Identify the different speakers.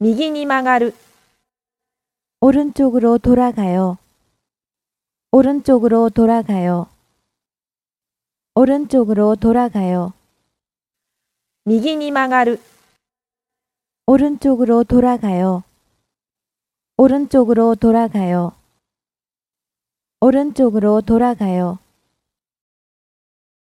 Speaker 1: 右に曲がる
Speaker 2: 오른쪽으로 돌아가요. 오른쪽으로 돌아가요. 오른쪽으로 돌아가요.
Speaker 1: 右に曲がる
Speaker 2: 오른쪽으로 돌아가요. 오른쪽으로 돌아가요. 오른쪽으로 돌아가요.